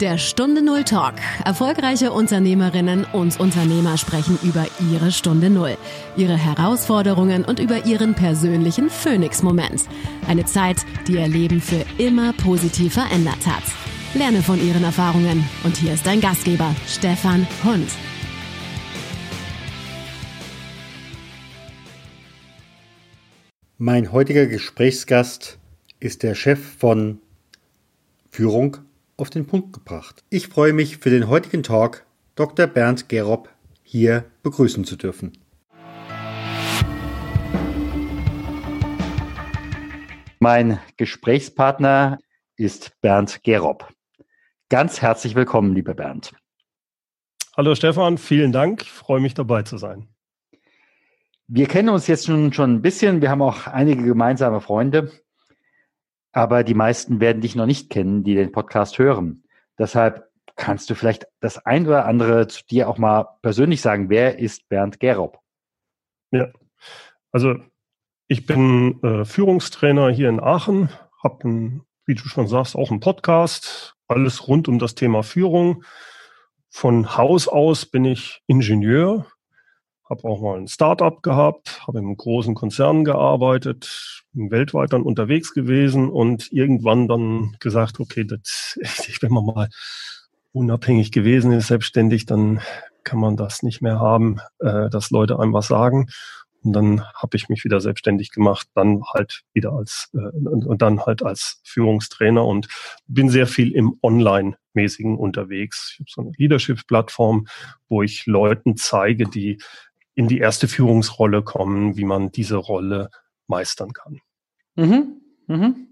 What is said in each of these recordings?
Der Stunde Null Talk. Erfolgreiche Unternehmerinnen und Unternehmer sprechen über ihre Stunde Null, ihre Herausforderungen und über ihren persönlichen Phoenix-Moment. Eine Zeit, die ihr Leben für immer positiv verändert hat. Lerne von ihren Erfahrungen. Und hier ist dein Gastgeber, Stefan Hund. Mein heutiger Gesprächsgast ist der Chef von Führung auf den Punkt gebracht. Ich freue mich für den heutigen Talk, Dr. Bernd Gerob hier begrüßen zu dürfen. Mein Gesprächspartner ist Bernd Gerob. Ganz herzlich willkommen, lieber Bernd. Hallo Stefan, vielen Dank. Ich freue mich dabei zu sein. Wir kennen uns jetzt schon, schon ein bisschen. Wir haben auch einige gemeinsame Freunde aber die meisten werden dich noch nicht kennen, die den Podcast hören. Deshalb kannst du vielleicht das ein oder andere zu dir auch mal persönlich sagen. Wer ist Bernd Gerob? Ja, also ich bin äh, Führungstrainer hier in Aachen, habe, wie du schon sagst, auch einen Podcast, alles rund um das Thema Führung. Von Haus aus bin ich Ingenieur, habe auch mal ein Startup gehabt, habe in einem großen Konzern gearbeitet, weltweit dann unterwegs gewesen und irgendwann dann gesagt, okay, das, wenn man mal unabhängig gewesen ist, selbstständig, dann kann man das nicht mehr haben, äh, dass Leute einem was sagen. Und dann habe ich mich wieder selbstständig gemacht, dann halt wieder als äh, und, und dann halt als Führungstrainer und bin sehr viel im Online-mäßigen unterwegs. Ich habe so eine Leadership-Plattform, wo ich Leuten zeige, die in die erste Führungsrolle kommen, wie man diese Rolle meistern kann. Mhm. Mhm.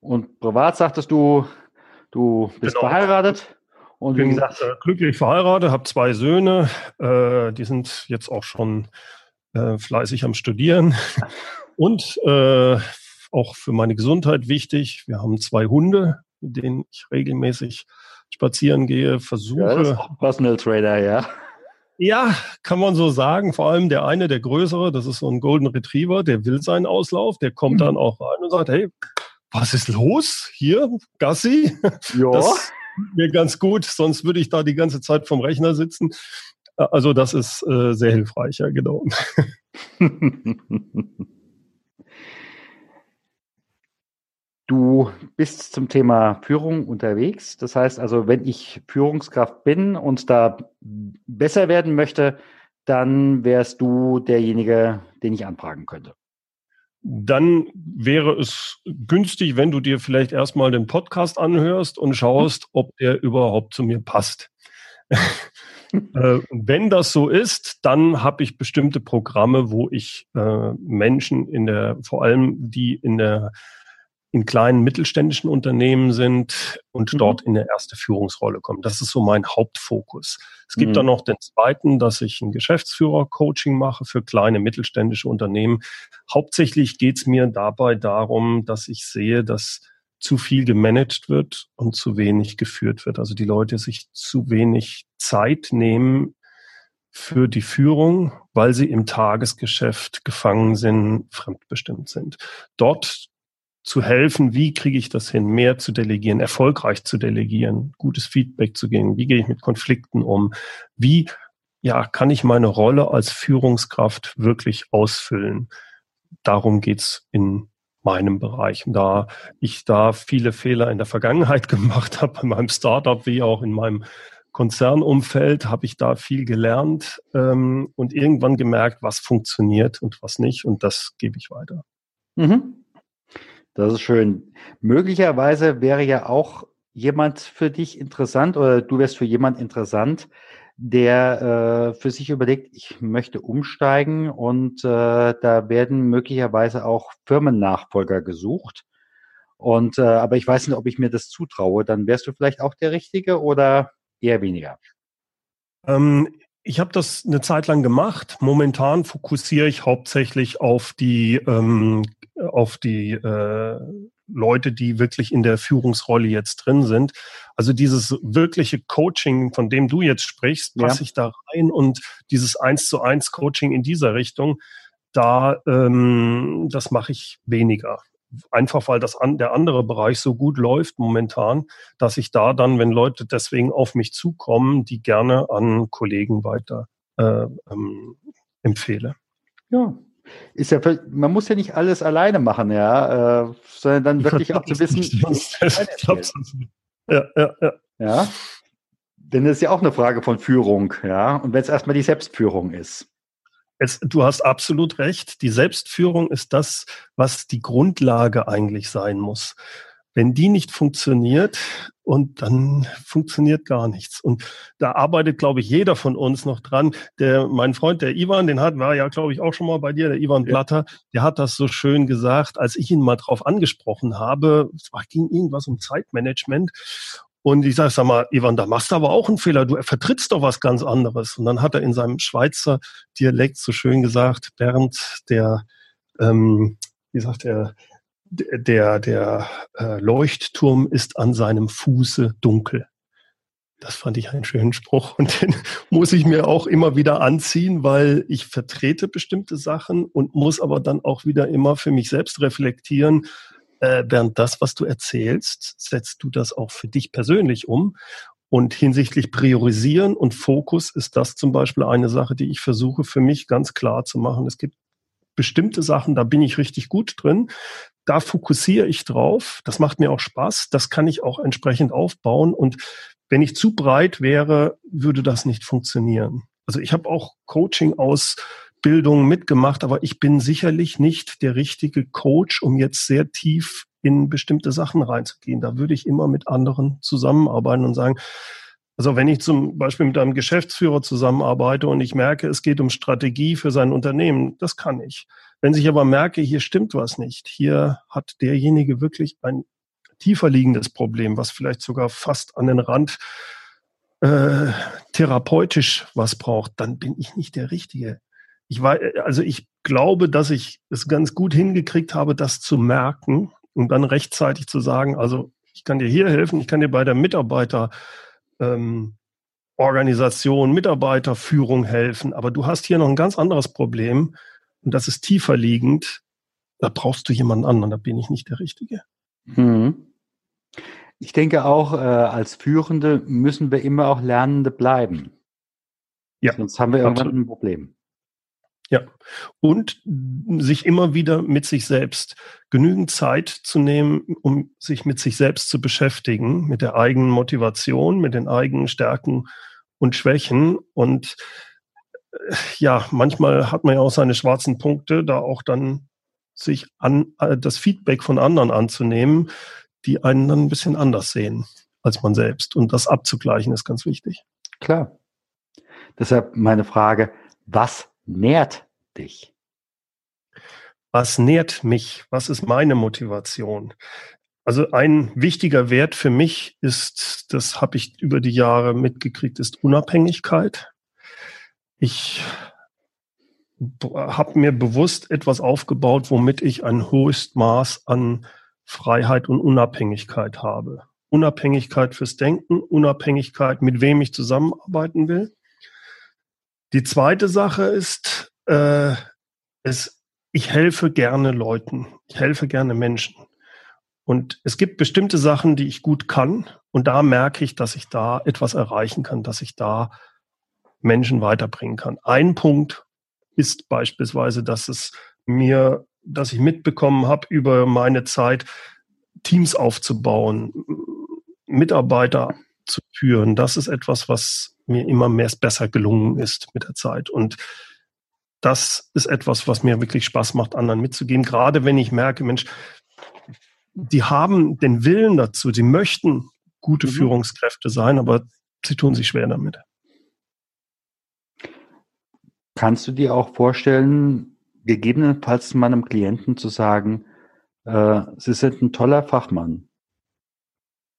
Und privat sagtest du, du bist genau. verheiratet? Und bin gesagt, äh, glücklich verheiratet, habe zwei Söhne, äh, die sind jetzt auch schon äh, fleißig am Studieren und äh, auch für meine Gesundheit wichtig. Wir haben zwei Hunde, mit denen ich regelmäßig spazieren gehe, versuche. Ja, Personal Trader, ja. Ja, kann man so sagen. Vor allem der eine, der größere, das ist so ein Golden Retriever, der will seinen Auslauf, der kommt mhm. dann auch rein und sagt, hey, was ist los hier, Gassi? Ja. Das mir ganz gut, sonst würde ich da die ganze Zeit vom Rechner sitzen. Also das ist äh, sehr hilfreich, ja, genau. Du bist zum Thema Führung unterwegs. Das heißt also, wenn ich Führungskraft bin und da besser werden möchte, dann wärst du derjenige, den ich anfragen könnte. Dann wäre es günstig, wenn du dir vielleicht erstmal den Podcast anhörst und schaust, ob der überhaupt zu mir passt. äh, wenn das so ist, dann habe ich bestimmte Programme, wo ich äh, Menschen in der, vor allem die in der in kleinen mittelständischen Unternehmen sind und mhm. dort in der erste Führungsrolle kommen. Das ist so mein Hauptfokus. Es gibt mhm. dann noch den zweiten, dass ich ein Geschäftsführer-Coaching mache für kleine mittelständische Unternehmen. Hauptsächlich geht es mir dabei darum, dass ich sehe, dass zu viel gemanagt wird und zu wenig geführt wird. Also die Leute sich zu wenig Zeit nehmen für die Führung, weil sie im Tagesgeschäft gefangen sind, fremdbestimmt sind. Dort zu helfen, wie kriege ich das hin, mehr zu delegieren, erfolgreich zu delegieren, gutes Feedback zu geben, wie gehe ich mit Konflikten um, wie ja, kann ich meine Rolle als Führungskraft wirklich ausfüllen. Darum geht's in meinem Bereich. Und da ich da viele Fehler in der Vergangenheit gemacht habe, in meinem Startup wie auch in meinem Konzernumfeld, habe ich da viel gelernt ähm, und irgendwann gemerkt, was funktioniert und was nicht. Und das gebe ich weiter. Mhm. Das ist schön. Möglicherweise wäre ja auch jemand für dich interessant oder du wärst für jemand interessant, der äh, für sich überlegt, ich möchte umsteigen und äh, da werden möglicherweise auch Firmennachfolger gesucht. Und äh, aber ich weiß nicht, ob ich mir das zutraue. Dann wärst du vielleicht auch der Richtige oder eher weniger. Ähm, ich habe das eine Zeit lang gemacht. Momentan fokussiere ich hauptsächlich auf die ähm, auf die äh, Leute, die wirklich in der Führungsrolle jetzt drin sind. Also dieses wirkliche Coaching, von dem du jetzt sprichst, passe ja. ich da rein und dieses eins zu eins Coaching in dieser Richtung, da ähm, das mache ich weniger. einfach weil das an, der andere Bereich so gut läuft momentan, dass ich da dann, wenn Leute deswegen auf mich zukommen, die gerne an Kollegen weiter äh, ähm, empfehle. Ja, ist ja, man muss ja nicht alles alleine machen, ja, äh, sondern dann wirklich auch zu wissen. ja, ja, ja. ja. Denn das ist ja auch eine Frage von Führung, ja. Und wenn es erstmal die Selbstführung ist. Es, du hast absolut recht. Die Selbstführung ist das, was die Grundlage eigentlich sein muss. Wenn die nicht funktioniert, und dann funktioniert gar nichts. Und da arbeitet, glaube ich, jeder von uns noch dran. Der, mein Freund, der Ivan, den hat, war ja, glaube ich, auch schon mal bei dir, der Ivan Blatter, der hat das so schön gesagt, als ich ihn mal drauf angesprochen habe. Es ging irgendwas um Zeitmanagement. Und ich sage, sag mal, Ivan, da machst du aber auch einen Fehler. Du vertrittst doch was ganz anderes. Und dann hat er in seinem Schweizer Dialekt so schön gesagt, Bernd, der, ähm, wie sagt er, der, der äh, Leuchtturm ist an seinem Fuße dunkel. Das fand ich einen schönen Spruch und den muss ich mir auch immer wieder anziehen, weil ich vertrete bestimmte Sachen und muss aber dann auch wieder immer für mich selbst reflektieren, äh, während das, was du erzählst, setzt du das auch für dich persönlich um. Und hinsichtlich Priorisieren und Fokus ist das zum Beispiel eine Sache, die ich versuche für mich ganz klar zu machen. Es gibt bestimmte Sachen, da bin ich richtig gut drin da fokussiere ich drauf. Das macht mir auch Spaß. Das kann ich auch entsprechend aufbauen. Und wenn ich zu breit wäre, würde das nicht funktionieren. Also ich habe auch Coaching-Ausbildungen mitgemacht, aber ich bin sicherlich nicht der richtige Coach, um jetzt sehr tief in bestimmte Sachen reinzugehen. Da würde ich immer mit anderen zusammenarbeiten und sagen, also wenn ich zum Beispiel mit einem Geschäftsführer zusammenarbeite und ich merke, es geht um Strategie für sein Unternehmen, das kann ich. Wenn ich aber merke, hier stimmt was nicht, hier hat derjenige wirklich ein tiefer liegendes Problem, was vielleicht sogar fast an den Rand äh, therapeutisch was braucht, dann bin ich nicht der Richtige. Ich war, also ich glaube, dass ich es ganz gut hingekriegt habe, das zu merken und dann rechtzeitig zu sagen, also ich kann dir hier helfen, ich kann dir bei der Mitarbeiter ähm, Organisation, Mitarbeiterführung helfen. Aber du hast hier noch ein ganz anderes Problem und das ist tiefer liegend. Da brauchst du jemanden anderen, da bin ich nicht der Richtige. Hm. Ich denke auch, äh, als Führende müssen wir immer auch Lernende bleiben. Ja. Sonst haben wir irgendwann absolut. ein Problem. Ja, und sich immer wieder mit sich selbst genügend Zeit zu nehmen, um sich mit sich selbst zu beschäftigen, mit der eigenen Motivation, mit den eigenen Stärken und Schwächen. Und ja, manchmal hat man ja auch seine schwarzen Punkte, da auch dann sich an äh, das Feedback von anderen anzunehmen, die einen dann ein bisschen anders sehen als man selbst. Und das abzugleichen ist ganz wichtig. Klar. Deshalb meine Frage, was nährt dich? Was nährt mich? Was ist meine Motivation? Also ein wichtiger Wert für mich ist, das habe ich über die Jahre mitgekriegt, ist Unabhängigkeit. Ich habe mir bewusst etwas aufgebaut, womit ich ein hohes Maß an Freiheit und Unabhängigkeit habe. Unabhängigkeit fürs Denken, Unabhängigkeit, mit wem ich zusammenarbeiten will. Die zweite Sache ist, äh, es, ich helfe gerne Leuten, ich helfe gerne Menschen. Und es gibt bestimmte Sachen, die ich gut kann. Und da merke ich, dass ich da etwas erreichen kann, dass ich da Menschen weiterbringen kann. Ein Punkt ist beispielsweise, dass es mir, dass ich mitbekommen habe über meine Zeit, Teams aufzubauen, Mitarbeiter zu führen. Das ist etwas, was mir immer mehr besser gelungen ist mit der Zeit. Und das ist etwas, was mir wirklich Spaß macht, anderen mitzugeben. Gerade wenn ich merke, Mensch, die haben den Willen dazu, sie möchten gute mhm. Führungskräfte sein, aber sie tun sich schwer damit. Kannst du dir auch vorstellen, gegebenenfalls meinem Klienten zu sagen, äh, Sie sind ein toller Fachmann,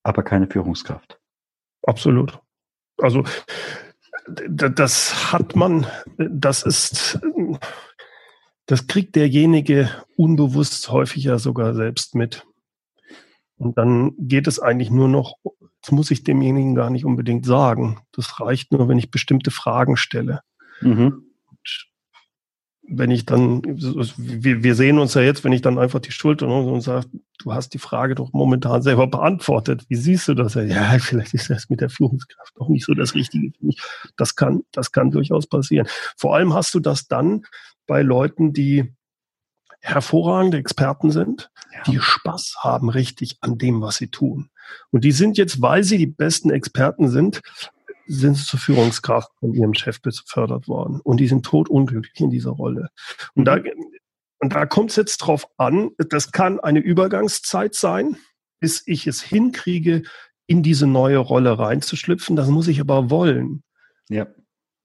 aber keine Führungskraft? Absolut. Also das hat man, das ist, das kriegt derjenige unbewusst häufiger sogar selbst mit. Und dann geht es eigentlich nur noch, das muss ich demjenigen gar nicht unbedingt sagen. Das reicht nur, wenn ich bestimmte Fragen stelle. Mhm. Wenn ich dann, wir, wir sehen uns ja jetzt, wenn ich dann einfach die Schulter und, und sage, du hast die Frage doch momentan selber beantwortet. Wie siehst du das? Ja, vielleicht ist das mit der Führungskraft auch nicht so das Richtige für mich. Das kann, das kann durchaus passieren. Vor allem hast du das dann bei Leuten, die hervorragende Experten sind, ja. die Spaß haben richtig an dem, was sie tun. Und die sind jetzt, weil sie die besten Experten sind, sind sie zur Führungskraft von ihrem Chef befördert worden. Und die sind totunglücklich in dieser Rolle. Und da, und da kommt es jetzt drauf an, das kann eine Übergangszeit sein, bis ich es hinkriege, in diese neue Rolle reinzuschlüpfen. Das muss ich aber wollen. Ja.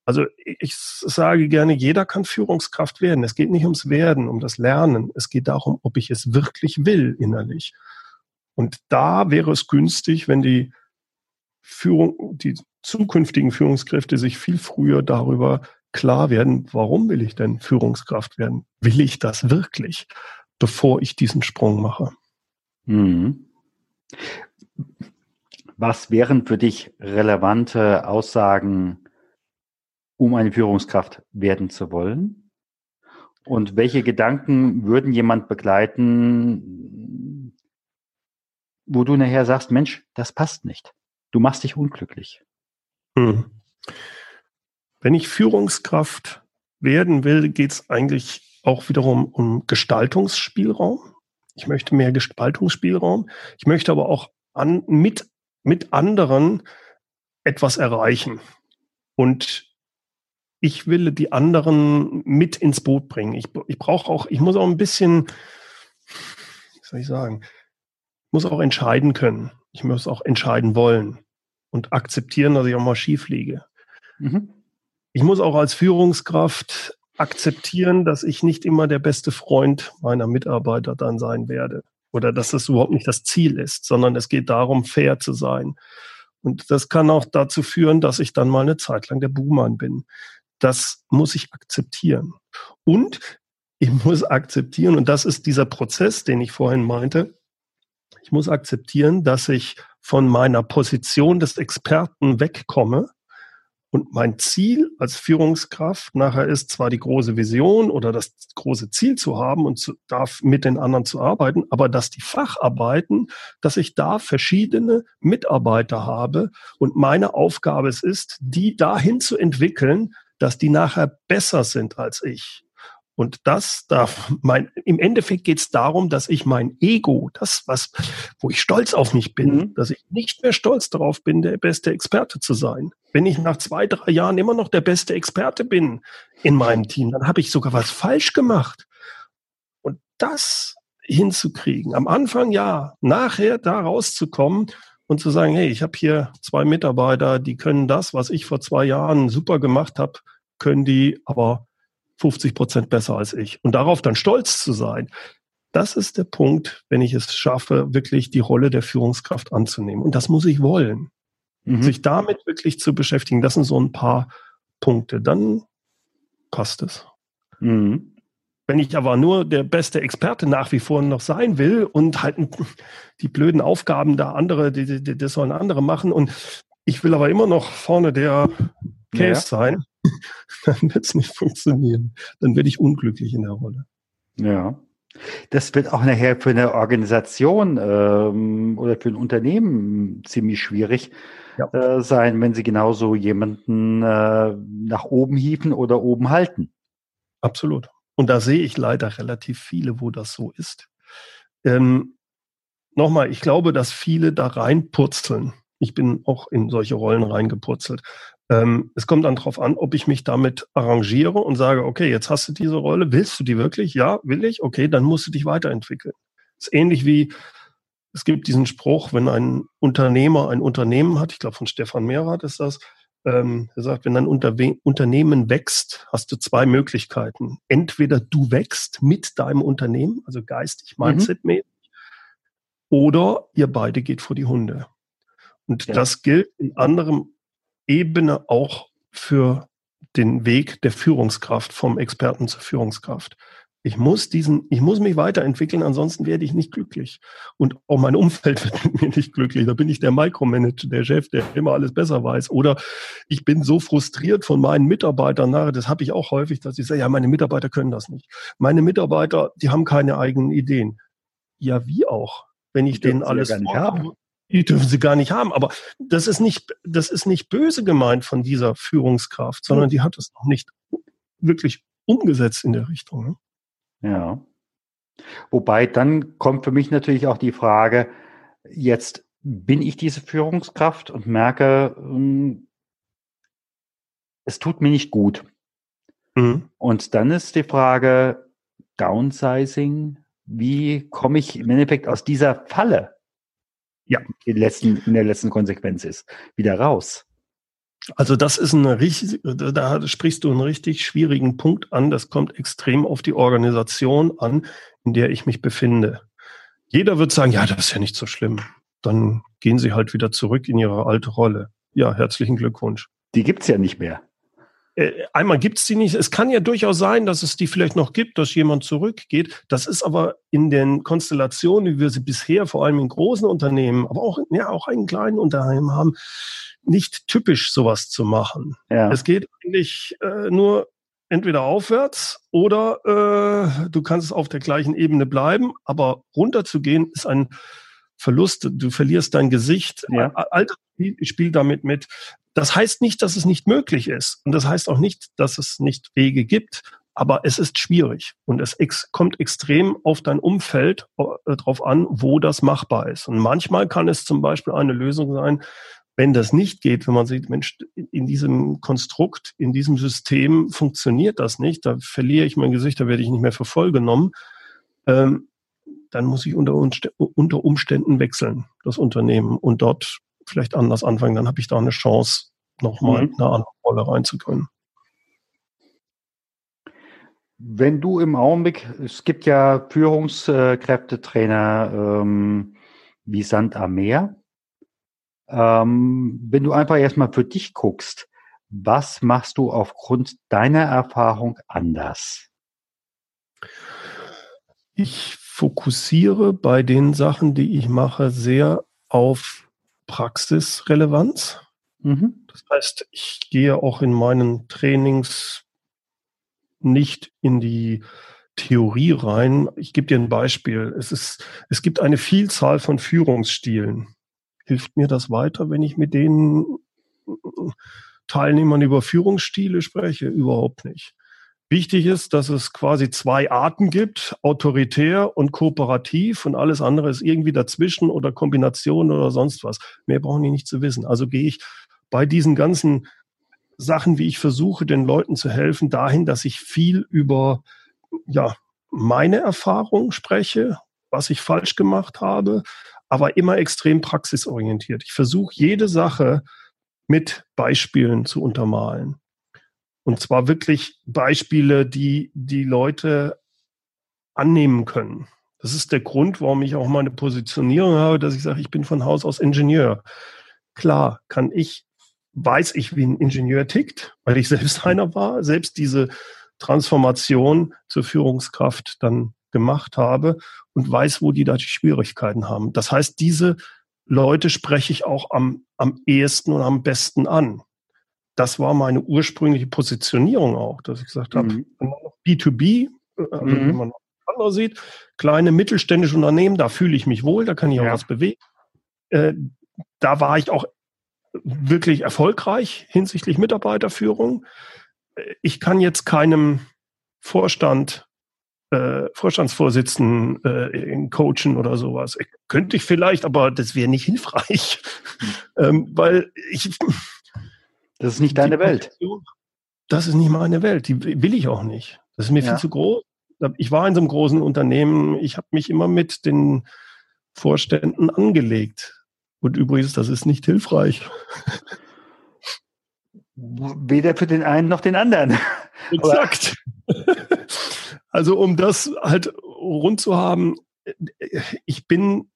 Also ich sage gerne, jeder kann Führungskraft werden. Es geht nicht ums Werden, um das Lernen. Es geht darum, ob ich es wirklich will innerlich. Und da wäre es günstig, wenn die Führung, die zukünftigen Führungskräfte sich viel früher darüber klar werden, warum will ich denn Führungskraft werden? Will ich das wirklich, bevor ich diesen Sprung mache? Mhm. Was wären für dich relevante Aussagen, um eine Führungskraft werden zu wollen? Und welche Gedanken würden jemand begleiten, wo du nachher sagst, Mensch, das passt nicht. Du machst dich unglücklich. Hm. Wenn ich Führungskraft werden will, geht es eigentlich auch wiederum um Gestaltungsspielraum. Ich möchte mehr Gestaltungsspielraum. Ich möchte aber auch an, mit, mit anderen etwas erreichen. Und ich will die anderen mit ins Boot bringen. Ich, ich brauche auch, ich muss auch ein bisschen, wie soll ich sagen, muss auch entscheiden können. Ich muss auch entscheiden wollen und akzeptieren, dass ich auch mal schief liege. Mhm. Ich muss auch als Führungskraft akzeptieren, dass ich nicht immer der beste Freund meiner Mitarbeiter dann sein werde oder dass das überhaupt nicht das Ziel ist, sondern es geht darum, fair zu sein. Und das kann auch dazu führen, dass ich dann mal eine Zeit lang der Buhmann bin. Das muss ich akzeptieren. Und ich muss akzeptieren, und das ist dieser Prozess, den ich vorhin meinte, ich muss akzeptieren, dass ich von meiner Position des Experten wegkomme und mein Ziel als Führungskraft nachher ist zwar die große Vision oder das große Ziel zu haben und zu, darf mit den anderen zu arbeiten, aber dass die Facharbeiten, dass ich da verschiedene Mitarbeiter habe und meine Aufgabe es ist, die dahin zu entwickeln, dass die nachher besser sind als ich. Und das darf mein, im Endeffekt geht es darum, dass ich mein Ego, das, was, wo ich stolz auf mich bin, mhm. dass ich nicht mehr stolz darauf bin, der beste Experte zu sein. Wenn ich nach zwei, drei Jahren immer noch der beste Experte bin in meinem Team, dann habe ich sogar was falsch gemacht. Und das hinzukriegen, am Anfang ja, nachher da rauszukommen und zu sagen, hey, ich habe hier zwei Mitarbeiter, die können das, was ich vor zwei Jahren super gemacht habe, können die, aber 50 Prozent besser als ich. Und darauf dann stolz zu sein, das ist der Punkt, wenn ich es schaffe, wirklich die Rolle der Führungskraft anzunehmen. Und das muss ich wollen. Mhm. Sich damit wirklich zu beschäftigen, das sind so ein paar Punkte. Dann passt es. Mhm. Wenn ich aber nur der beste Experte nach wie vor noch sein will und halt die blöden Aufgaben da andere, die, die, das sollen andere machen und ich will aber immer noch vorne der Case ja. sein, dann wird es nicht funktionieren. Dann werde ich unglücklich in der Rolle. Ja. Das wird auch nachher für eine Organisation ähm, oder für ein Unternehmen ziemlich schwierig ja. äh, sein, wenn sie genauso jemanden äh, nach oben hieven oder oben halten. Absolut. Und da sehe ich leider relativ viele, wo das so ist. Ähm, Nochmal, ich glaube, dass viele da reinpurzeln. Ich bin auch in solche Rollen reingepurzelt. Ähm, es kommt dann darauf an, ob ich mich damit arrangiere und sage, okay, jetzt hast du diese Rolle, willst du die wirklich? Ja, will ich? Okay, dann musst du dich weiterentwickeln. Das ist ähnlich wie, es gibt diesen Spruch, wenn ein Unternehmer ein Unternehmen hat, ich glaube von Stefan Mehrath ist das, ähm, er sagt, wenn ein Unterwe Unternehmen wächst, hast du zwei Möglichkeiten. Entweder du wächst mit deinem Unternehmen, also geistig, mhm. mindsetmäßig, mhm. oder ihr beide geht vor die Hunde. Und ja. das gilt in anderem Ebene auch für den Weg der Führungskraft, vom Experten zur Führungskraft. Ich muss diesen, ich muss mich weiterentwickeln, ansonsten werde ich nicht glücklich. Und auch mein Umfeld wird mit mir nicht glücklich. Da bin ich der Micromanager, der Chef, der immer alles besser weiß. Oder ich bin so frustriert von meinen Mitarbeitern. Na, das habe ich auch häufig, dass ich sage, ja, meine Mitarbeiter können das nicht. Meine Mitarbeiter, die haben keine eigenen Ideen. Ja, wie auch? Wenn ich denen alles ja haben. Die dürfen sie gar nicht haben. Aber das ist nicht, das ist nicht böse gemeint von dieser Führungskraft, sondern die hat es noch nicht wirklich umgesetzt in der Richtung. Ne? Ja. Wobei dann kommt für mich natürlich auch die Frage, jetzt bin ich diese Führungskraft und merke, hm, es tut mir nicht gut. Mhm. Und dann ist die Frage, Downsizing, wie komme ich im Endeffekt aus dieser Falle, ja, in, letzten, in der letzten Konsequenz ist, wieder raus? Also das ist eine richtig, da sprichst du einen richtig schwierigen Punkt an. Das kommt extrem auf die Organisation an, in der ich mich befinde. Jeder wird sagen, ja, das ist ja nicht so schlimm. Dann gehen sie halt wieder zurück in ihre alte Rolle. Ja, herzlichen Glückwunsch. Die gibt's ja nicht mehr. Äh, einmal gibt's die nicht. Es kann ja durchaus sein, dass es die vielleicht noch gibt, dass jemand zurückgeht. Das ist aber in den Konstellationen, wie wir sie bisher vor allem in großen Unternehmen, aber auch, ja, auch in kleinen Unternehmen haben, nicht typisch, sowas zu machen. Ja. Es geht eigentlich äh, nur entweder aufwärts oder äh, du kannst auf der gleichen Ebene bleiben, aber runterzugehen ist ein Verlust. Du verlierst dein Gesicht. Ja. Alter spielt damit mit. Das heißt nicht, dass es nicht möglich ist. Und das heißt auch nicht, dass es nicht Wege gibt. Aber es ist schwierig und es ex kommt extrem auf dein Umfeld äh, drauf an, wo das machbar ist. Und manchmal kann es zum Beispiel eine Lösung sein, wenn das nicht geht, wenn man sieht, Mensch, in diesem Konstrukt, in diesem System funktioniert das nicht, da verliere ich mein Gesicht, da werde ich nicht mehr für voll genommen, ähm, dann muss ich unter, unter Umständen wechseln, das Unternehmen, und dort vielleicht anders anfangen. Dann habe ich da eine Chance, nochmal mhm. in eine andere Rolle reinzukommen. Wenn du im Augenblick, es gibt ja Führungskräftetrainer ähm, wie Sand am Meer, ähm, wenn du einfach erstmal für dich guckst, was machst du aufgrund deiner Erfahrung anders? Ich fokussiere bei den Sachen, die ich mache, sehr auf Praxisrelevanz. Mhm. Das heißt, ich gehe auch in meinen Trainings nicht in die Theorie rein. Ich gebe dir ein Beispiel. Es, ist, es gibt eine Vielzahl von Führungsstilen hilft mir das weiter, wenn ich mit den Teilnehmern über Führungsstile spreche? Überhaupt nicht. Wichtig ist, dass es quasi zwei Arten gibt, autoritär und kooperativ und alles andere ist irgendwie dazwischen oder Kombination oder sonst was. Mehr brauchen die nicht zu wissen. Also gehe ich bei diesen ganzen Sachen, wie ich versuche, den Leuten zu helfen, dahin, dass ich viel über, ja, meine Erfahrung spreche, was ich falsch gemacht habe, aber immer extrem praxisorientiert. Ich versuche jede Sache mit Beispielen zu untermalen. Und zwar wirklich Beispiele, die die Leute annehmen können. Das ist der Grund, warum ich auch meine Positionierung habe, dass ich sage, ich bin von Haus aus Ingenieur. Klar, kann ich, weiß ich, wie ein Ingenieur tickt, weil ich selbst einer war, selbst diese Transformation zur Führungskraft dann gemacht habe und weiß, wo die da die Schwierigkeiten haben. Das heißt, diese Leute spreche ich auch am, am ehesten und am besten an. Das war meine ursprüngliche Positionierung auch, dass ich gesagt habe, mhm. wenn man noch B2B, äh, also mhm. wenn man andere sieht, kleine mittelständische Unternehmen, da fühle ich mich wohl, da kann ich auch ja. was bewegen. Äh, da war ich auch wirklich erfolgreich hinsichtlich Mitarbeiterführung. Äh, ich kann jetzt keinem Vorstand äh, Vorstandsvorsitzenden äh, coachen oder sowas. Könnte ich vielleicht, aber das wäre nicht hilfreich, ähm, weil ich. Das ist nicht deine Welt. Das ist nicht meine Welt. Die will ich auch nicht. Das ist mir ja. viel zu groß. Ich war in so einem großen Unternehmen. Ich habe mich immer mit den Vorständen angelegt. Und übrigens, das ist nicht hilfreich. Weder für den einen noch den anderen. Exakt. Also um das halt rund zu haben, ich bin,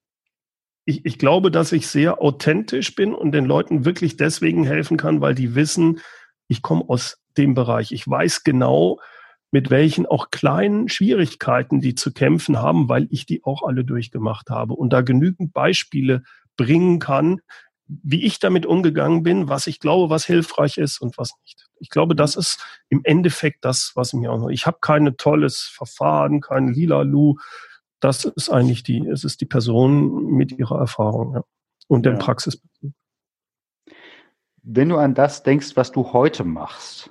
ich, ich glaube, dass ich sehr authentisch bin und den Leuten wirklich deswegen helfen kann, weil die wissen, ich komme aus dem Bereich. Ich weiß genau, mit welchen auch kleinen Schwierigkeiten die zu kämpfen haben, weil ich die auch alle durchgemacht habe und da genügend Beispiele bringen kann, wie ich damit umgegangen bin, was ich glaube, was hilfreich ist und was nicht. Ich glaube, das ist im Endeffekt das, was mir auch noch. Ich habe kein tolles Verfahren, kein lila Lu. Das ist eigentlich die, es ist die Person mit ihrer Erfahrung ja. und ja. der Praxis. Wenn du an das denkst, was du heute machst,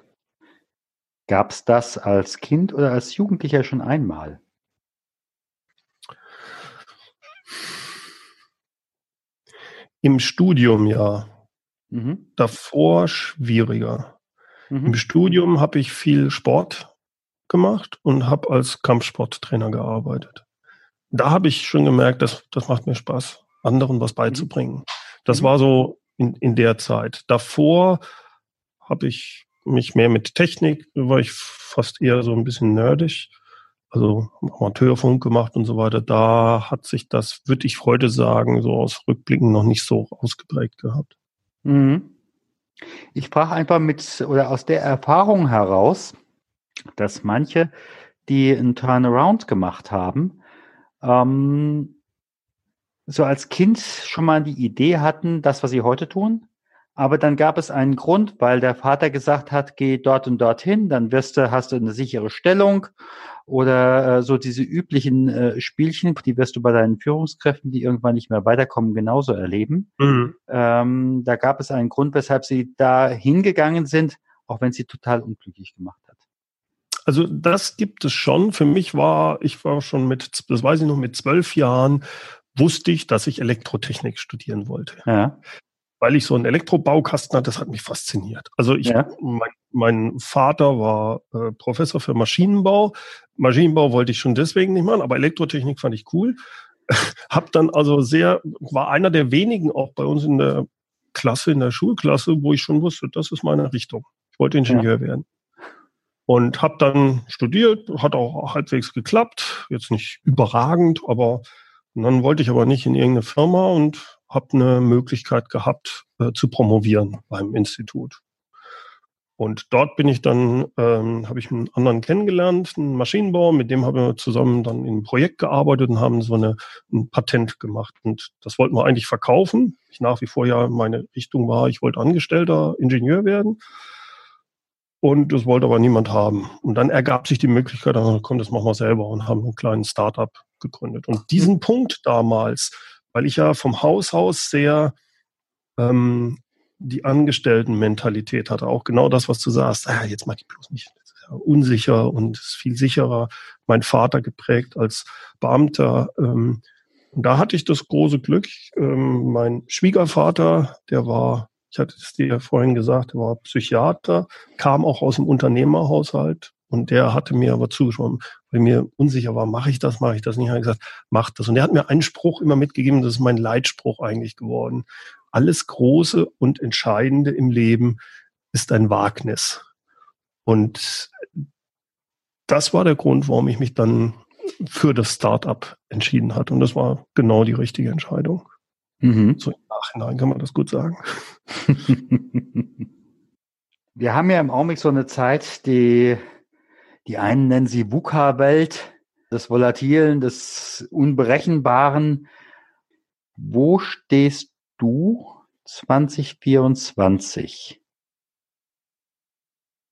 gab es das als Kind oder als Jugendlicher schon einmal? Im Studium ja. Mhm. Davor schwieriger. Mhm. Im Studium habe ich viel Sport gemacht und habe als Kampfsporttrainer gearbeitet. Da habe ich schon gemerkt, dass das macht mir Spaß, anderen was beizubringen. Das mhm. war so in, in der Zeit. Davor habe ich mich mehr mit Technik, war ich fast eher so ein bisschen nerdig also Amateurfunk gemacht und so weiter, da hat sich das, würde ich heute sagen, so aus Rückblicken noch nicht so ausgeprägt gehabt. Mhm. Ich frage einfach mit oder aus der Erfahrung heraus, dass manche, die einen Turnaround gemacht haben, ähm, so als Kind schon mal die Idee hatten, das, was sie heute tun, aber dann gab es einen Grund, weil der Vater gesagt hat, geh dort und dorthin, dann wirst du, hast du eine sichere Stellung oder äh, so diese üblichen äh, Spielchen, die wirst du bei deinen Führungskräften, die irgendwann nicht mehr weiterkommen, genauso erleben. Mhm. Ähm, da gab es einen Grund, weshalb sie da hingegangen sind, auch wenn sie total unglücklich gemacht. Also das gibt es schon. Für mich war, ich war schon mit, das weiß ich noch, mit zwölf Jahren wusste ich, dass ich Elektrotechnik studieren wollte. Ja weil ich so einen Elektrobaukasten hatte, das hat mich fasziniert. Also ich, ja. mein, mein, Vater war äh, Professor für Maschinenbau. Maschinenbau wollte ich schon deswegen nicht machen, aber Elektrotechnik fand ich cool. hab dann also sehr, war einer der wenigen auch bei uns in der Klasse, in der Schulklasse, wo ich schon wusste, das ist meine Richtung. Ich wollte Ingenieur ja. werden. Und habe dann studiert, hat auch halbwegs geklappt, jetzt nicht überragend, aber dann wollte ich aber nicht in irgendeine Firma und habe eine Möglichkeit gehabt äh, zu promovieren beim Institut. Und dort bin ich dann, ähm, habe ich einen anderen kennengelernt, einen Maschinenbauer, mit dem haben wir zusammen dann in einem Projekt gearbeitet und haben so eine, ein Patent gemacht. Und das wollten wir eigentlich verkaufen. Ich nach wie vor ja meine Richtung war, ich wollte Angestellter Ingenieur werden. Und das wollte aber niemand haben. Und dann ergab sich die Möglichkeit, dann, komm, das machen wir selber und haben einen kleinen Startup gegründet. Und diesen Punkt damals, weil ich ja vom Haus aus sehr ähm, die Angestellten-Mentalität hatte. Auch genau das, was du sagst. Ah, jetzt mach ich bloß nicht. Das ist ja unsicher und ist viel sicherer. Mein Vater geprägt als Beamter. Ähm, und da hatte ich das große Glück. Ähm, mein Schwiegervater, der war, ich hatte es dir vorhin gesagt, der war Psychiater, kam auch aus dem Unternehmerhaushalt, und der hatte mir aber zugesprochen, weil mir unsicher war, mache ich das, mache ich das nicht. Er hat gesagt, mach das. Und er hat mir einen Spruch immer mitgegeben, das ist mein Leitspruch eigentlich geworden. Alles Große und Entscheidende im Leben ist ein Wagnis. Und das war der Grund, warum ich mich dann für das Startup entschieden hat. Und das war genau die richtige Entscheidung. Mhm. So im Nachhinein kann man das gut sagen. Wir haben ja im Augenblick so eine Zeit, die die einen nennen sie VUCA-Welt, des Volatilen, des Unberechenbaren. Wo stehst du 2024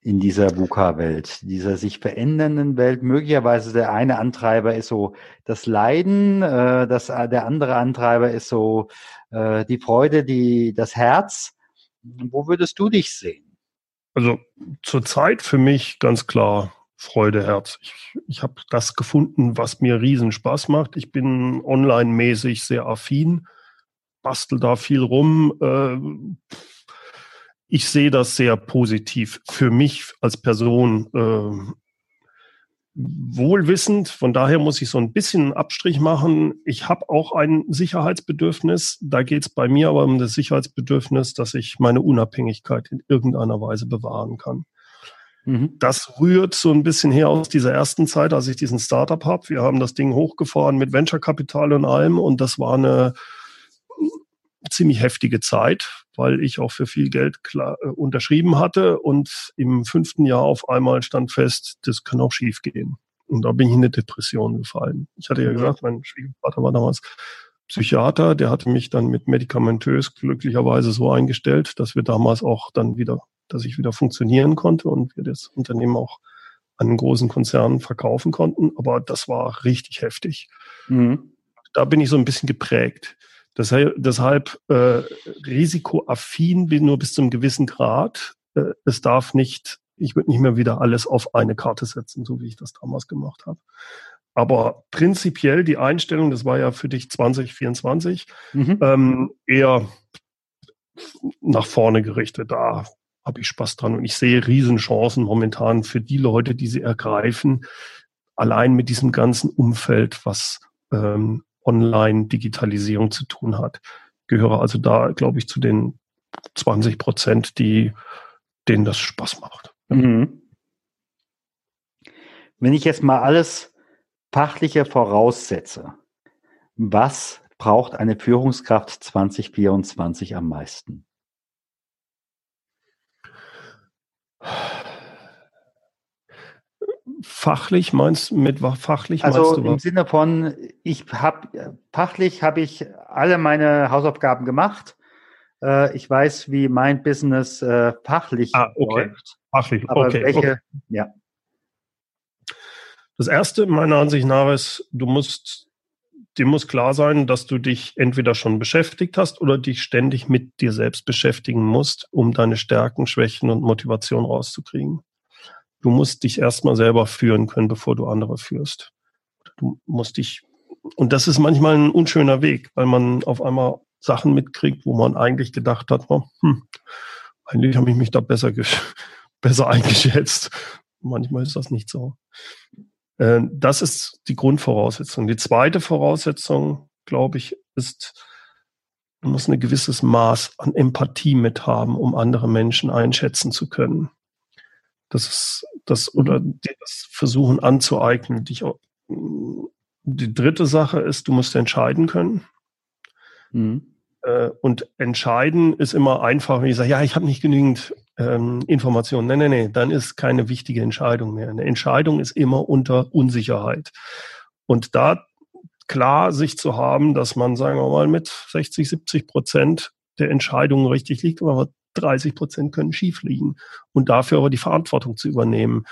in dieser VUCA-Welt, dieser sich verändernden Welt? Möglicherweise der eine Antreiber ist so das Leiden, äh, das, der andere Antreiber ist so äh, die Freude, die, das Herz. Wo würdest du dich sehen? Also zurzeit für mich ganz klar Freude, Herz. Ich, ich habe das gefunden, was mir riesen Spaß macht. Ich bin online-mäßig sehr affin, bastel da viel rum. Äh, ich sehe das sehr positiv für mich als Person. Äh, wohlwissend, von daher muss ich so ein bisschen Abstrich machen. Ich habe auch ein Sicherheitsbedürfnis. Da geht es bei mir aber um das Sicherheitsbedürfnis, dass ich meine Unabhängigkeit in irgendeiner Weise bewahren kann. Mhm. Das rührt so ein bisschen her aus dieser ersten Zeit, als ich diesen Startup habe. Wir haben das Ding hochgefahren mit Venture-Kapital und allem und das war eine ziemlich heftige Zeit, weil ich auch für viel Geld klar, äh, unterschrieben hatte und im fünften Jahr auf einmal stand fest, das kann auch schief gehen. Und da bin ich in eine Depression gefallen. Ich hatte ja gesagt, mein Schwiegervater war damals Psychiater, der hatte mich dann mit medikamentös glücklicherweise so eingestellt, dass wir damals auch dann wieder, dass ich wieder funktionieren konnte und wir das Unternehmen auch an einen großen Konzernen verkaufen konnten. Aber das war richtig heftig. Mhm. Da bin ich so ein bisschen geprägt. Deshalb, deshalb äh, risikoaffin bin nur bis zum gewissen Grad. Äh, es darf nicht ich würde nicht mehr wieder alles auf eine Karte setzen, so wie ich das damals gemacht habe. Aber prinzipiell die Einstellung, das war ja für dich 2024, mhm. ähm, eher nach vorne gerichtet. Da habe ich Spaß dran und ich sehe Riesenchancen momentan für die Leute, die sie ergreifen, allein mit diesem ganzen Umfeld, was ähm, Online-Digitalisierung zu tun hat. Gehöre also da, glaube ich, zu den 20 Prozent, die denen das Spaß macht. Mhm. Wenn ich jetzt mal alles fachliche voraussetze, was braucht eine Führungskraft 2024 am meisten? Fachlich meinst mit fachlich also meinst du im Sinne von ich habe fachlich habe ich alle meine Hausaufgaben gemacht. Äh, ich weiß, wie mein Business äh, fachlich ah, okay. läuft. Fachlich, Aber okay. Welche, okay. ja. Das erste meiner Ansicht nach ist, du musst, dir muss klar sein, dass du dich entweder schon beschäftigt hast oder dich ständig mit dir selbst beschäftigen musst, um deine Stärken, Schwächen und Motivation rauszukriegen. Du musst dich erstmal selber führen können, bevor du andere führst. Du musst dich, und das ist manchmal ein unschöner Weg, weil man auf einmal Sachen mitkriegt, wo man eigentlich gedacht hat, oh, hm, eigentlich habe ich mich da besser besser eingeschätzt. Manchmal ist das nicht so. Äh, das ist die Grundvoraussetzung. Die zweite Voraussetzung, glaube ich, ist, man muss ein gewisses Maß an Empathie mit haben, um andere Menschen einschätzen zu können. Das ist das oder das Versuchen anzueignen. Dich auch, die dritte Sache ist, du musst entscheiden können. Mhm. Äh, und entscheiden ist immer einfach, wenn ich sage, ja, ich habe nicht genügend ähm, Informationen. Nein, nein, nein, dann ist keine wichtige Entscheidung mehr. Eine Entscheidung ist immer unter Unsicherheit. Und da klar sich zu haben, dass man, sagen wir mal, mit 60, 70 Prozent der Entscheidungen richtig liegt, aber 30 Prozent können schief liegen. Und dafür aber die Verantwortung zu übernehmen.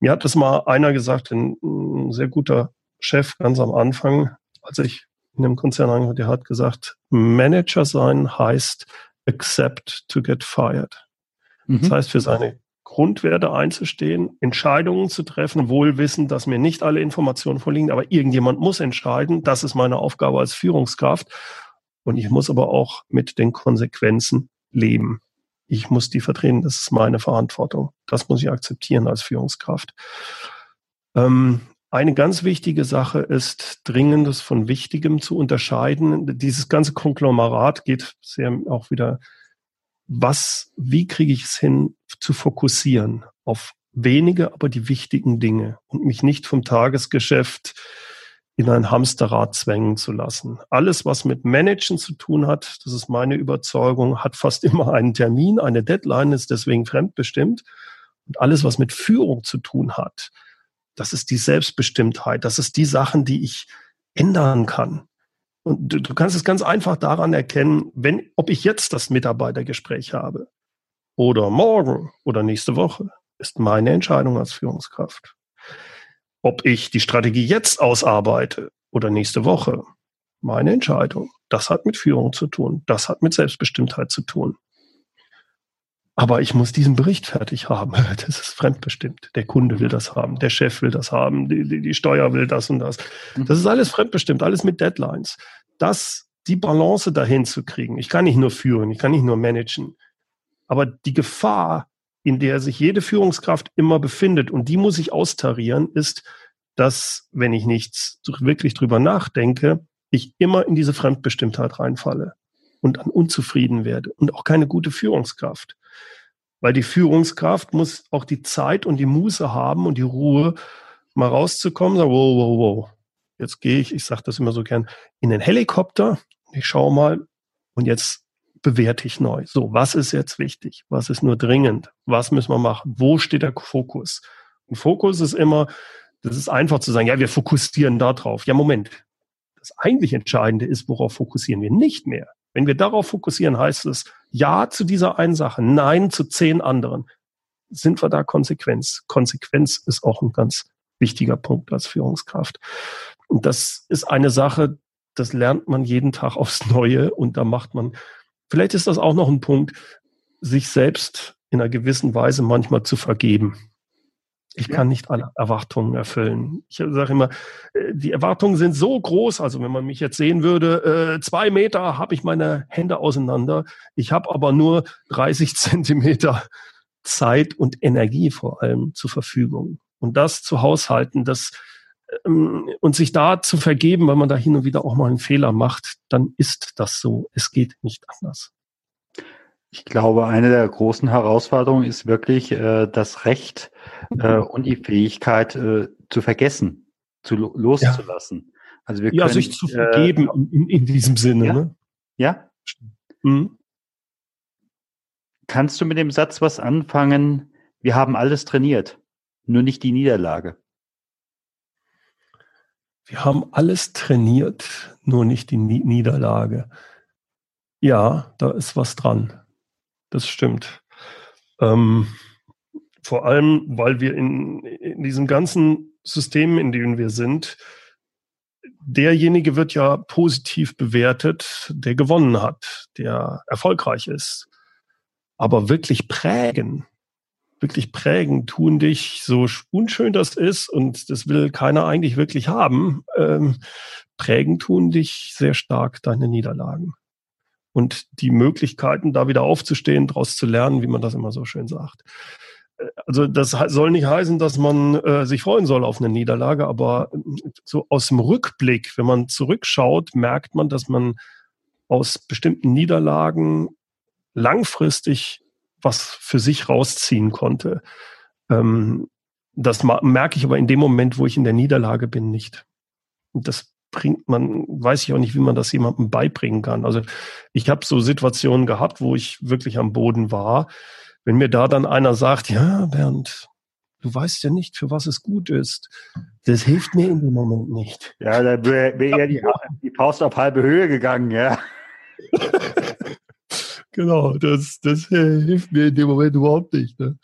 Mir hat das mal einer gesagt, ein, ein sehr guter Chef ganz am Anfang, als ich in einem Konzern angefangen der hat gesagt, Manager sein heißt accept to get fired. Mhm. Das heißt, für seine Grundwerte einzustehen, Entscheidungen zu treffen, wohl wissen, dass mir nicht alle Informationen vorliegen, aber irgendjemand muss entscheiden. Das ist meine Aufgabe als Führungskraft. Und ich muss aber auch mit den Konsequenzen leben. Ich muss die vertreten. Das ist meine Verantwortung. Das muss ich akzeptieren als Führungskraft. Ähm, eine ganz wichtige Sache ist, Dringendes von Wichtigem zu unterscheiden. Dieses ganze Konglomerat geht sehr auch wieder was, wie kriege ich es hin, zu fokussieren auf wenige, aber die wichtigen Dinge und mich nicht vom Tagesgeschäft in ein Hamsterrad zwängen zu lassen. Alles, was mit Managen zu tun hat, das ist meine Überzeugung, hat fast immer einen Termin, eine Deadline, ist deswegen fremdbestimmt. Und alles, was mit Führung zu tun hat, das ist die Selbstbestimmtheit, das ist die Sachen, die ich ändern kann. Und du, du kannst es ganz einfach daran erkennen, wenn, ob ich jetzt das Mitarbeitergespräch habe oder morgen oder nächste Woche, ist meine Entscheidung als Führungskraft. Ob ich die Strategie jetzt ausarbeite oder nächste Woche, meine Entscheidung. Das hat mit Führung zu tun. Das hat mit Selbstbestimmtheit zu tun. Aber ich muss diesen Bericht fertig haben. Das ist fremdbestimmt. Der Kunde will das haben, der Chef will das haben, die, die, die Steuer will das und das. Mhm. Das ist alles fremdbestimmt, alles mit Deadlines. Das, die Balance dahin zu kriegen. Ich kann nicht nur führen, ich kann nicht nur managen. Aber die Gefahr, in der sich jede Führungskraft immer befindet, und die muss ich austarieren, ist, dass, wenn ich nichts wirklich drüber nachdenke, ich immer in diese Fremdbestimmtheit reinfalle und dann unzufrieden werde und auch keine gute Führungskraft. Weil die Führungskraft muss auch die Zeit und die Muße haben und die Ruhe, mal rauszukommen, sagen, wow, wow, wow. Jetzt gehe ich, ich sage das immer so gern, in den Helikopter. Ich schaue mal, Und jetzt bewerte ich neu. So, was ist jetzt wichtig? Was ist nur dringend? Was müssen wir machen? Wo steht der Fokus? Und Fokus ist immer, das ist einfach zu sagen, ja, wir fokussieren da drauf. Ja, Moment. Das eigentlich Entscheidende ist, worauf fokussieren wir nicht mehr. Wenn wir darauf fokussieren, heißt es Ja zu dieser einen Sache, Nein zu zehn anderen. Sind wir da Konsequenz? Konsequenz ist auch ein ganz wichtiger Punkt als Führungskraft. Und das ist eine Sache, das lernt man jeden Tag aufs Neue und da macht man, vielleicht ist das auch noch ein Punkt, sich selbst in einer gewissen Weise manchmal zu vergeben. Ich kann nicht alle Erwartungen erfüllen. Ich sage immer, äh, die Erwartungen sind so groß. Also wenn man mich jetzt sehen würde, äh, zwei Meter habe ich meine Hände auseinander. Ich habe aber nur 30 Zentimeter Zeit und Energie vor allem zur Verfügung. Und das zu haushalten, das und sich da zu vergeben, weil man da hin und wieder auch mal einen Fehler macht, dann ist das so. Es geht nicht anders. Ich glaube, eine der großen Herausforderungen ist wirklich äh, das Recht äh, und die Fähigkeit äh, zu vergessen, zu loszulassen. Ja. Also wir können, ja, sich zu vergeben äh, in, in, diesem Sinne. Ja. Ne? ja? Mhm. Kannst du mit dem Satz was anfangen? Wir haben alles trainiert, nur nicht die Niederlage. Wir haben alles trainiert, nur nicht die Niederlage. Ja, da ist was dran das stimmt. Ähm, vor allem, weil wir in, in diesem ganzen System, in dem wir sind, derjenige wird ja positiv bewertet, der gewonnen hat, der erfolgreich ist. Aber wirklich prägen, wirklich prägen, tun dich, so unschön das ist, und das will keiner eigentlich wirklich haben, ähm, prägen tun dich sehr stark deine Niederlagen und die Möglichkeiten, da wieder aufzustehen, daraus zu lernen, wie man das immer so schön sagt. Äh, also das soll nicht heißen, dass man äh, sich freuen soll auf eine Niederlage, aber äh, so aus dem Rückblick, wenn man zurückschaut, merkt man, dass man aus bestimmten Niederlagen langfristig was für sich rausziehen konnte. Ähm, das merke ich aber in dem Moment, wo ich in der Niederlage bin, nicht. Und das bringt man, weiß ich auch nicht, wie man das jemandem beibringen kann. Also ich habe so Situationen gehabt, wo ich wirklich am Boden war. Wenn mir da dann einer sagt, ja, Bernd, du weißt ja nicht, für was es gut ist. Das hilft mir in dem Moment nicht. Ja, da wäre wär ja die, die Faust auf halbe Höhe gegangen, ja. genau, das, das hilft mir in dem Moment überhaupt nicht. Ne?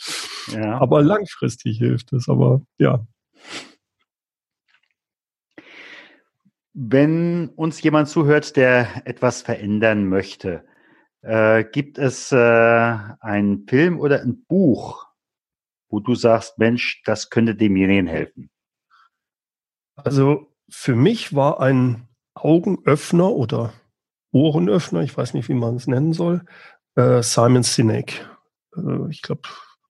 Ja. Aber langfristig hilft es. Aber ja, Wenn uns jemand zuhört, der etwas verändern möchte, äh, gibt es äh, einen Film oder ein Buch, wo du sagst, Mensch, das könnte demjenigen helfen? Also für mich war ein Augenöffner oder Ohrenöffner, ich weiß nicht, wie man es nennen soll, äh, Simon Sinek. Äh, ich glaube,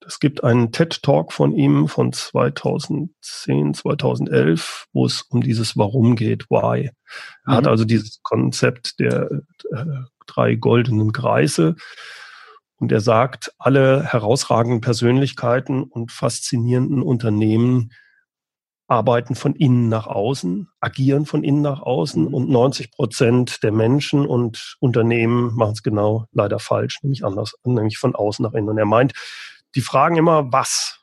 es gibt einen TED-Talk von ihm von 2010, 2011, wo es um dieses Warum geht, Why. Er mhm. hat also dieses Konzept der äh, drei goldenen Kreise. Und er sagt, alle herausragenden Persönlichkeiten und faszinierenden Unternehmen arbeiten von innen nach außen, agieren von innen nach außen mhm. und 90 Prozent der Menschen und Unternehmen machen es genau leider falsch, nämlich anders, nämlich von außen nach innen. Und er meint, die fragen immer, was?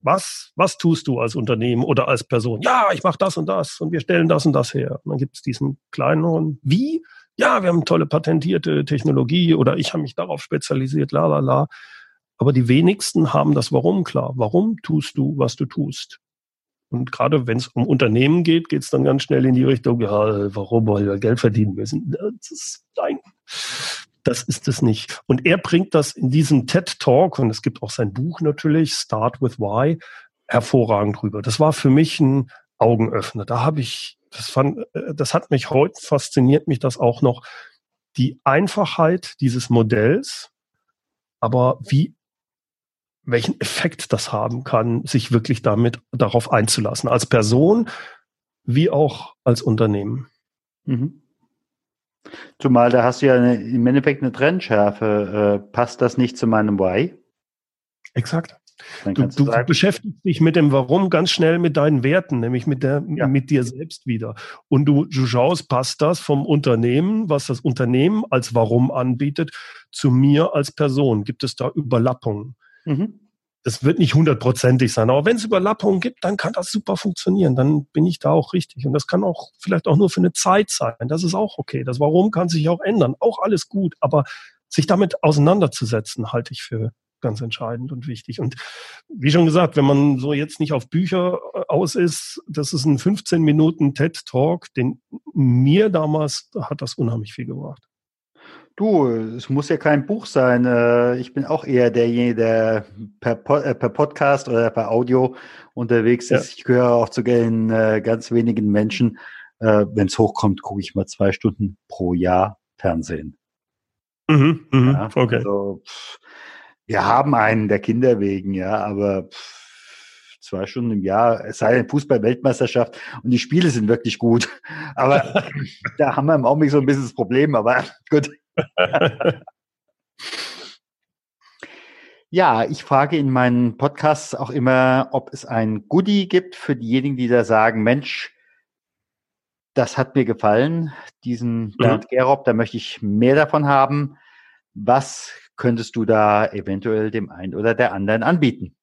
Was, was tust du als Unternehmen oder als Person? Ja, ich mache das und das und wir stellen das und das her. Und dann gibt es diesen kleineren, wie? Ja, wir haben tolle patentierte Technologie oder ich habe mich darauf spezialisiert, la la la. Aber die wenigsten haben das Warum klar. Warum tust du, was du tust? Und gerade wenn es um Unternehmen geht, geht es dann ganz schnell in die Richtung, ja, warum, weil wir Geld verdienen müssen. Das ist, nein, das ist es nicht. Und er bringt das in diesem TED Talk, und es gibt auch sein Buch natürlich, Start with Why, hervorragend rüber. Das war für mich ein Augenöffner. Da habe ich, das fand, äh, das hat mich heute fasziniert mich das auch noch, die Einfachheit dieses Modells, aber wie, welchen Effekt das haben kann, sich wirklich damit darauf einzulassen, als Person wie auch als Unternehmen. Mhm. Zumal da hast du ja eine, im Endeffekt eine Trennschärfe. Äh, passt das nicht zu meinem Why? Exakt. Du, du, du beschäftigst dich mit dem Warum ganz schnell mit deinen Werten, nämlich mit, der, ja. mit dir selbst wieder. Und du, du schaust, passt das vom Unternehmen, was das Unternehmen als Warum anbietet, zu mir als Person? Gibt es da Überlappungen? Mhm. Das wird nicht hundertprozentig sein, aber wenn es Überlappungen gibt, dann kann das super funktionieren. Dann bin ich da auch richtig. Und das kann auch vielleicht auch nur für eine Zeit sein. Das ist auch okay. Das Warum kann sich auch ändern. Auch alles gut. Aber sich damit auseinanderzusetzen, halte ich für ganz entscheidend und wichtig. Und wie schon gesagt, wenn man so jetzt nicht auf Bücher äh, aus ist, das ist ein 15 Minuten TED Talk, den mir damals hat das unheimlich viel gebracht. Du, es muss ja kein Buch sein. Äh, ich bin auch eher derjenige, der per, äh, per Podcast oder per Audio unterwegs ist. Ja. Ich gehöre auch zu den ganz wenigen Menschen. Wenn es hochkommt, gucke ich mal zwei Stunden pro Jahr Fernsehen. Mhm, mh, ja, okay. Also, pff, wir haben einen der Kinder wegen, ja, aber pff, zwei Stunden im Jahr, es sei denn Fußball-Weltmeisterschaft und die Spiele sind wirklich gut. Aber da haben wir im Augenblick so ein bisschen das Problem, aber gut. Ja, ich frage in meinen Podcasts auch immer, ob es ein Goodie gibt für diejenigen, die da sagen, Mensch, das hat mir gefallen, diesen mhm. Bernd. Gerob, da möchte ich mehr davon haben. Was könntest du da eventuell dem einen oder der anderen anbieten?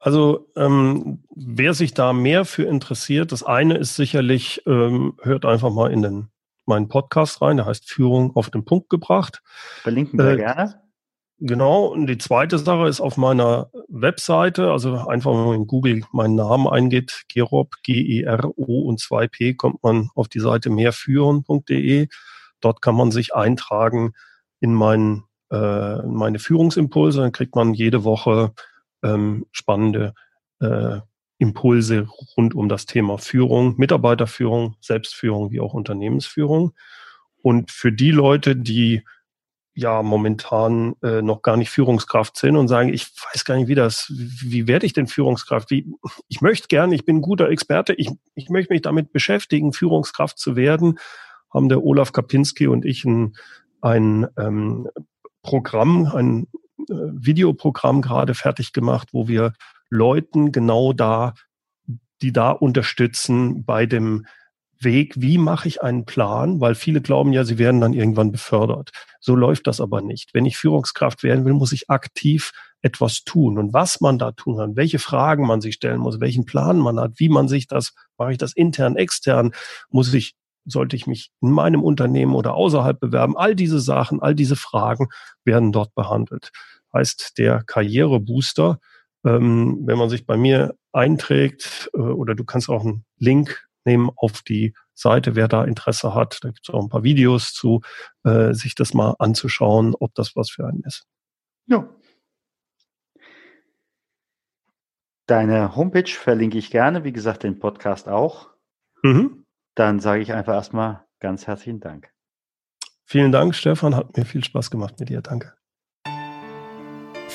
Also ähm, wer sich da mehr für interessiert, das eine ist sicherlich, ähm, hört einfach mal in den, meinen Podcast rein, der heißt Führung auf den Punkt gebracht. Verlinken wir äh, gerne. Genau, und die zweite Sache ist auf meiner Webseite, also einfach wenn man in Google meinen Namen eingeht, Gerob, G-E-R-O und 2P, kommt man auf die Seite mehrführen.de. Dort kann man sich eintragen in meinen äh, meine Führungsimpulse, dann kriegt man jede Woche ähm, spannende äh, Impulse rund um das Thema Führung, Mitarbeiterführung, Selbstführung wie auch Unternehmensführung. Und für die Leute, die ja momentan äh, noch gar nicht Führungskraft sind und sagen, ich weiß gar nicht, wie das, wie werde ich denn Führungskraft? Wie, ich möchte gerne, ich bin ein guter Experte, ich, ich möchte mich damit beschäftigen, Führungskraft zu werden, haben der Olaf Kapinski und ich ein, ein ähm, Programm, ein äh, Videoprogramm gerade fertig gemacht, wo wir Leuten genau da, die da unterstützen bei dem Weg, wie mache ich einen Plan, weil viele glauben ja, sie werden dann irgendwann befördert. So läuft das aber nicht. Wenn ich Führungskraft werden will, muss ich aktiv etwas tun. Und was man da tun kann, welche Fragen man sich stellen muss, welchen Plan man hat, wie man sich das, mache ich das intern, extern, muss ich sollte ich mich in meinem Unternehmen oder außerhalb bewerben? All diese Sachen, all diese Fragen werden dort behandelt. Heißt der Karrierebooster, ähm, wenn man sich bei mir einträgt, äh, oder du kannst auch einen Link nehmen auf die Seite, wer da Interesse hat. Da gibt es auch ein paar Videos zu, äh, sich das mal anzuschauen, ob das was für einen ist. Ja. Deine Homepage verlinke ich gerne, wie gesagt, den Podcast auch. Mhm. Dann sage ich einfach erstmal ganz herzlichen Dank. Vielen Dank, Stefan. Hat mir viel Spaß gemacht mit dir. Danke.